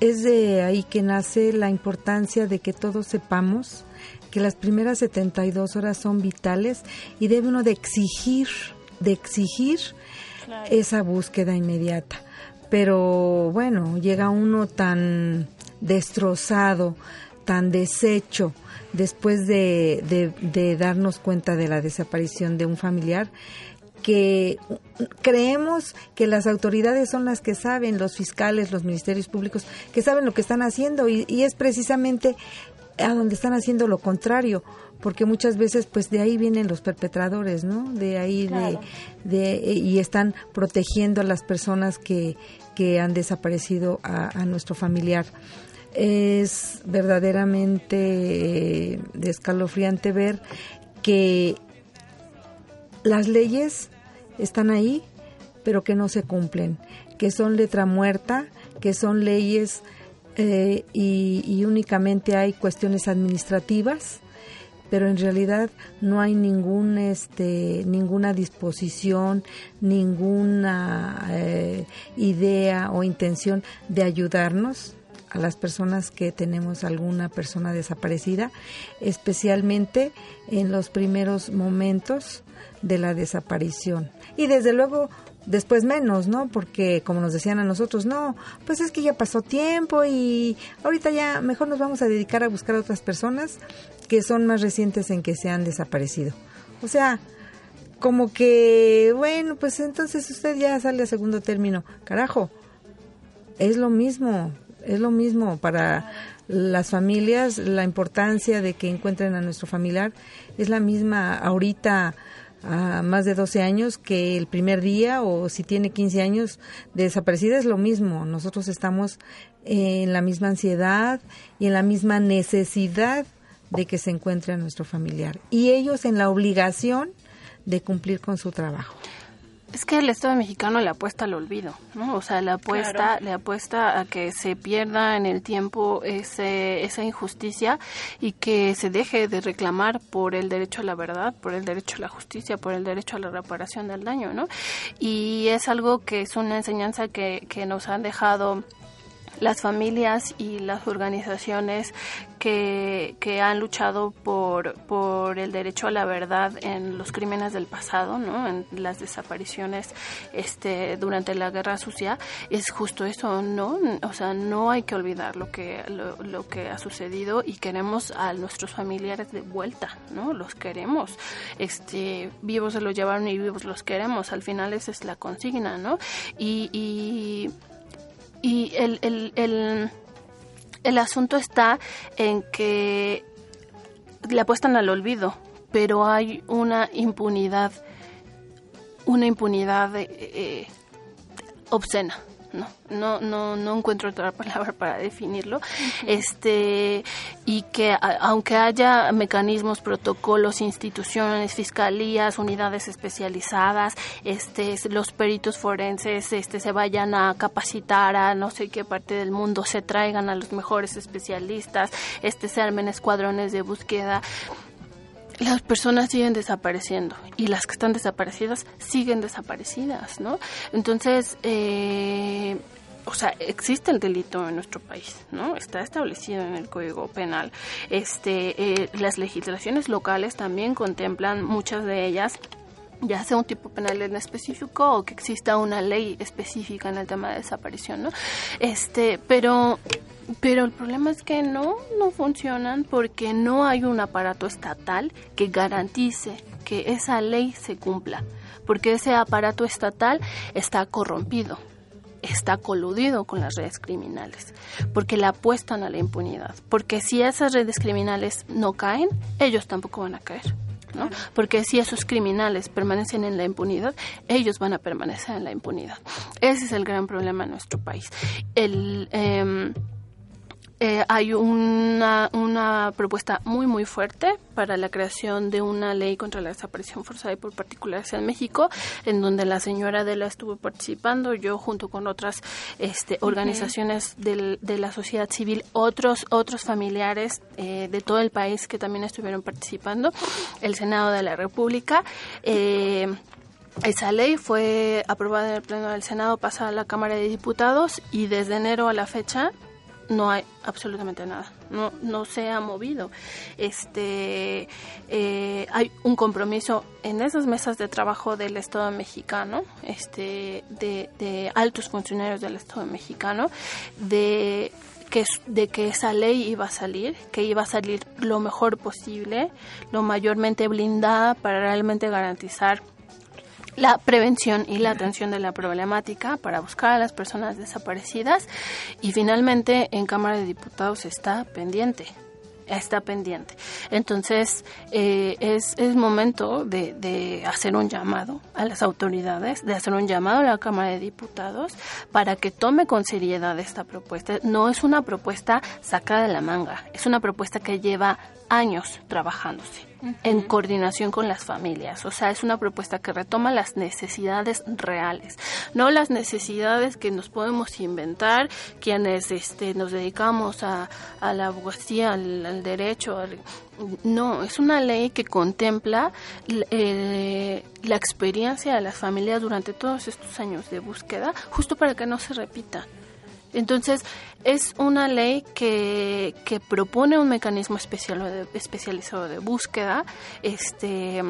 es de ahí que nace la importancia de que todos sepamos que las primeras 72 horas son vitales y debe uno de exigir, de exigir esa búsqueda inmediata. Pero bueno, llega uno tan destrozado, tan deshecho, después de, de darnos cuenta de la desaparición de un familiar, que creemos que las autoridades son las que saben, los fiscales, los ministerios públicos, que saben lo que están haciendo y, es precisamente a donde están haciendo lo contrario, porque muchas veces pues de ahí vienen los perpetradores, ¿no? De ahí de, y están protegiendo a las personas que, que han desaparecido a, nuestro familiar. Es verdaderamente eh, escalofriante ver que las leyes están ahí, pero que no se cumplen, que son letra muerta, que son leyes eh, y, únicamente hay cuestiones administrativas, pero en realidad no hay ningún, este, ninguna disposición, ninguna eh, idea o intención de ayudarnos a las personas que tenemos alguna persona desaparecida, especialmente en los primeros momentos de la desaparición. Y desde luego después menos, ¿no? Porque como nos decían a nosotros, no, pues es que ya pasó tiempo y ahorita ya mejor nos vamos a dedicar a buscar a otras personas que son más recientes en que se han desaparecido. O sea, como que, bueno, pues entonces usted ya sale a segundo término. Carajo, es lo mismo, es lo mismo para las familias, la importancia de que encuentren a nuestro familiar es la misma ahorita a más de 12 años que el primer día o si tiene 15 años de desaparecida es lo mismo. Nosotros estamos en la misma ansiedad y en la misma necesidad de que se encuentre a nuestro familiar y ellos en la obligación de cumplir con su trabajo. Es que el Estado mexicano le apuesta al olvido, ¿no? O sea, le apuesta, le apuesta a que se pierda en el tiempo ese, esa injusticia y que se deje de reclamar por el derecho a la verdad, por el derecho a la justicia, por el derecho a la reparación del daño, ¿no? Y es algo que es una enseñanza que, que nos han dejado las familias y las organizaciones que, que han luchado por, por el derecho a la verdad en los crímenes del pasado, ¿no? en las desapariciones este, durante la guerra sucia, es justo eso, ¿no? O sea, no hay que olvidar lo que, lo, que ha sucedido y queremos a nuestros familiares de vuelta, ¿no? Los queremos. Este, vivos se los llevaron y vivos los queremos. Al final esa es la consigna, ¿no? y, y y el, el, el, el asunto está en que le apuestan al olvido, pero hay una impunidad, una impunidad eh, obscena no, no, no, no encuentro otra palabra para definirlo, este, y que aunque haya mecanismos, protocolos, instituciones, fiscalías, unidades especializadas, este, los peritos forenses, este, se vayan a capacitar a no sé qué parte del mundo, se traigan a los mejores especialistas, este, se armen escuadrones de búsqueda, las personas siguen desapareciendo y las que están desaparecidas siguen desaparecidas, ¿no? Entonces, eh, o sea, existe el delito en nuestro país, ¿no? Está establecido en el Código Penal. Este, eh, las legislaciones locales también contemplan muchas de ellas ya sea un tipo penal en específico o que exista una ley específica en el tema de desaparición, ¿no? Este, pero pero el problema es que no, no funcionan porque no hay un aparato estatal que garantice que esa ley se cumpla, porque ese aparato estatal está corrompido, está coludido con las redes criminales, porque le apuestan a la impunidad, porque si esas redes criminales no caen, ellos tampoco van a caer. ¿no? Porque si esos criminales permanecen en la impunidad, ellos van a permanecer en la impunidad. Ese es el gran problema en nuestro país. El, em, eh, hay una, una propuesta muy muy fuerte para la creación de una ley contra la desaparición forzada y por particulares en México, en donde la señora Adela estuvo participando, yo junto con otras este, organizaciones del, de la sociedad civil, otros otros familiares eh, de todo el país que también estuvieron participando, el Senado de la República. Eh, esa ley fue aprobada en el Pleno del Senado, pasada a la Cámara de Diputados y desde enero a la fecha no hay absolutamente nada, no, no se ha movido. Este, eh, hay un compromiso en esas mesas de trabajo del Estado mexicano, este, de, de altos funcionarios del Estado mexicano, de que, de que esa ley iba a salir, que iba a salir lo mejor posible, lo mayormente blindada para realmente garantizar la prevención y la atención de la problemática para buscar a las personas desaparecidas y finalmente en Cámara de Diputados está pendiente está pendiente. Entonces, eh, es, es momento de, de, hacer un llamado a las autoridades, de hacer un llamado a la Cámara de Diputados para que tome con seriedad esta propuesta. No es una propuesta sacada de la manga, es una propuesta que lleva años trabajándose en coordinación con las familias. O sea, es una propuesta que retoma las necesidades reales, no las necesidades que nos podemos inventar quienes este, nos dedicamos a, a la abogacía, al, derecho. no, es una ley que contempla eh, la experiencia de las familias durante todos estos años de búsqueda, justo para que no se repita. Entonces, es una ley que, que propone un mecanismo especial, especializado de búsqueda, este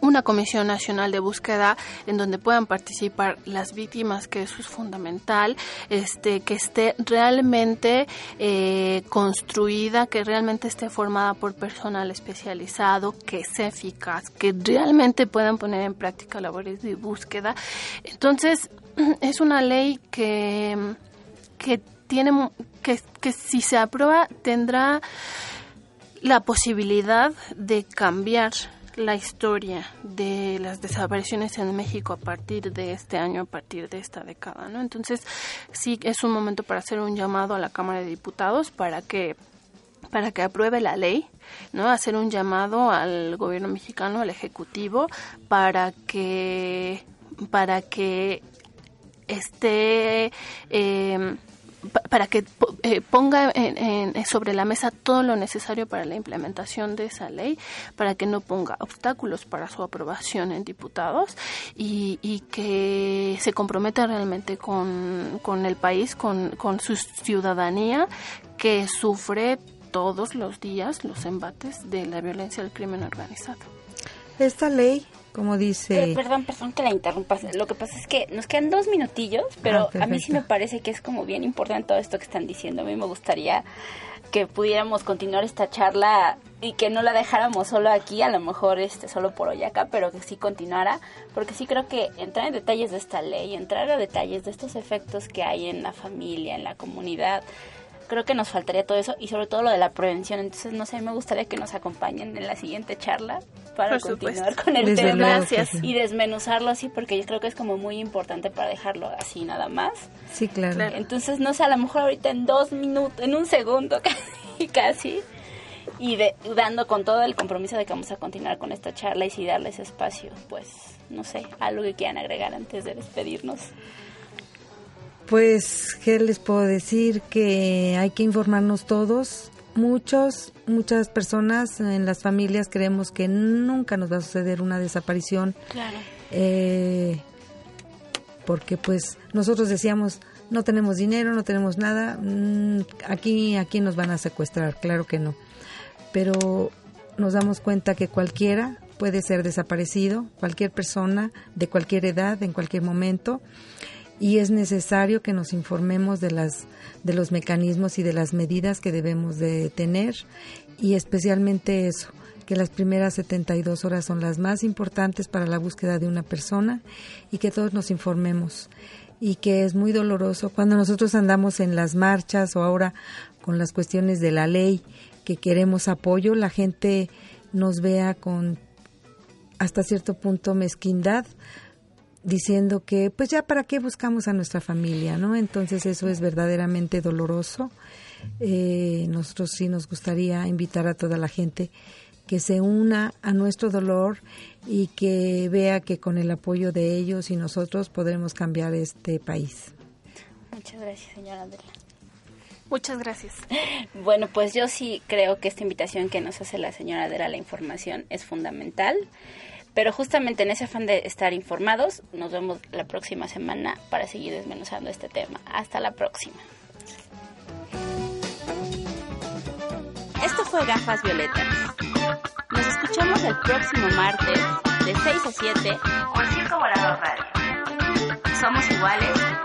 una comisión nacional de búsqueda en donde puedan participar las víctimas que eso es fundamental este que esté realmente eh, construida que realmente esté formada por personal especializado que sea eficaz que realmente puedan poner en práctica labores de búsqueda. Entonces es una ley que que tiene que, que si se aprueba tendrá la posibilidad de cambiar la historia de las desapariciones en México a partir de este año, a partir de esta década, ¿no? Entonces, sí es un momento para hacer un llamado a la Cámara de Diputados para que para que apruebe la ley, ¿no? Hacer un llamado al gobierno mexicano, al ejecutivo, para que para que esté eh, para que eh, ponga sobre la mesa todo lo necesario para la implementación de esa ley, para que no ponga obstáculos para su aprobación en diputados y, que se comprometa realmente con, con el país, con, con su ciudadanía que sufre todos los días los embates de la violencia del crimen organizado. Esta ley como dice... perdón, perdón que la interrumpas. Lo que pasa es que nos quedan dos minutillos, pero Ah, a mí sí me parece que es como bien importante todo esto que están diciendo. A mí me gustaría que pudiéramos continuar esta charla y que no la dejáramos solo aquí, a lo mejor este solo por hoy acá, pero que sí continuara, porque sí creo que entrar en detalles de esta ley, entrar a detalles de estos efectos que hay en la familia, en la comunidad, creo que nos faltaría todo eso y sobre todo lo de la prevención. Entonces, no sé, me gustaría que nos acompañen en la siguiente charla para Por continuar supuesto. con el Desde tema y desmenuzarlo así porque yo creo que es como muy importante para dejarlo así nada más. Sí, claro. Claro. Entonces, no sé, a lo mejor ahorita en dos minutos, en un segundo casi, casi y de, dando con todo el compromiso de que vamos a continuar con esta charla y si darles espacio, pues, no sé, algo que quieran agregar antes de despedirnos. Pues, ¿qué les puedo decir? Que hay que informarnos todos. Muchos, muchas personas en las familias creemos que nunca nos va a suceder una desaparición. Claro. eh, porque pues nosotros decíamos, no tenemos dinero, no tenemos nada, mm, aquí, aquí nos van a secuestrar, claro que no. Pero nos damos cuenta que cualquiera puede ser desaparecido, cualquier persona de cualquier edad, en cualquier momento, y es necesario que nos informemos de las de los mecanismos y de las medidas que debemos de tener y especialmente eso que las primeras 72 horas son las más importantes para la búsqueda de una persona y que todos nos informemos. Y que es muy doloroso cuando nosotros andamos en las marchas o ahora con las cuestiones de la ley que queremos apoyo, la gente nos vea con hasta cierto punto mezquindad diciendo que pues ya para qué buscamos a nuestra familia, ¿no? Entonces eso es verdaderamente doloroso. Eh, nosotros sí nos gustaría invitar a toda la gente que se una a nuestro dolor y que vea que con el apoyo de ellos y nosotros podremos cambiar este país. Muchas gracias, señora Andrea. Muchas gracias. Bueno, pues yo sí creo que esta invitación que nos hace la señora Adela a la información es fundamental. Pero justamente en ese afán de estar informados, nos vemos la próxima semana para seguir desmenuzando este tema. Hasta la próxima. Esto fue Gafas Violetas. Nos escuchamos el próximo martes de 6 a 7 por Circo Volador Radio. Somos iguales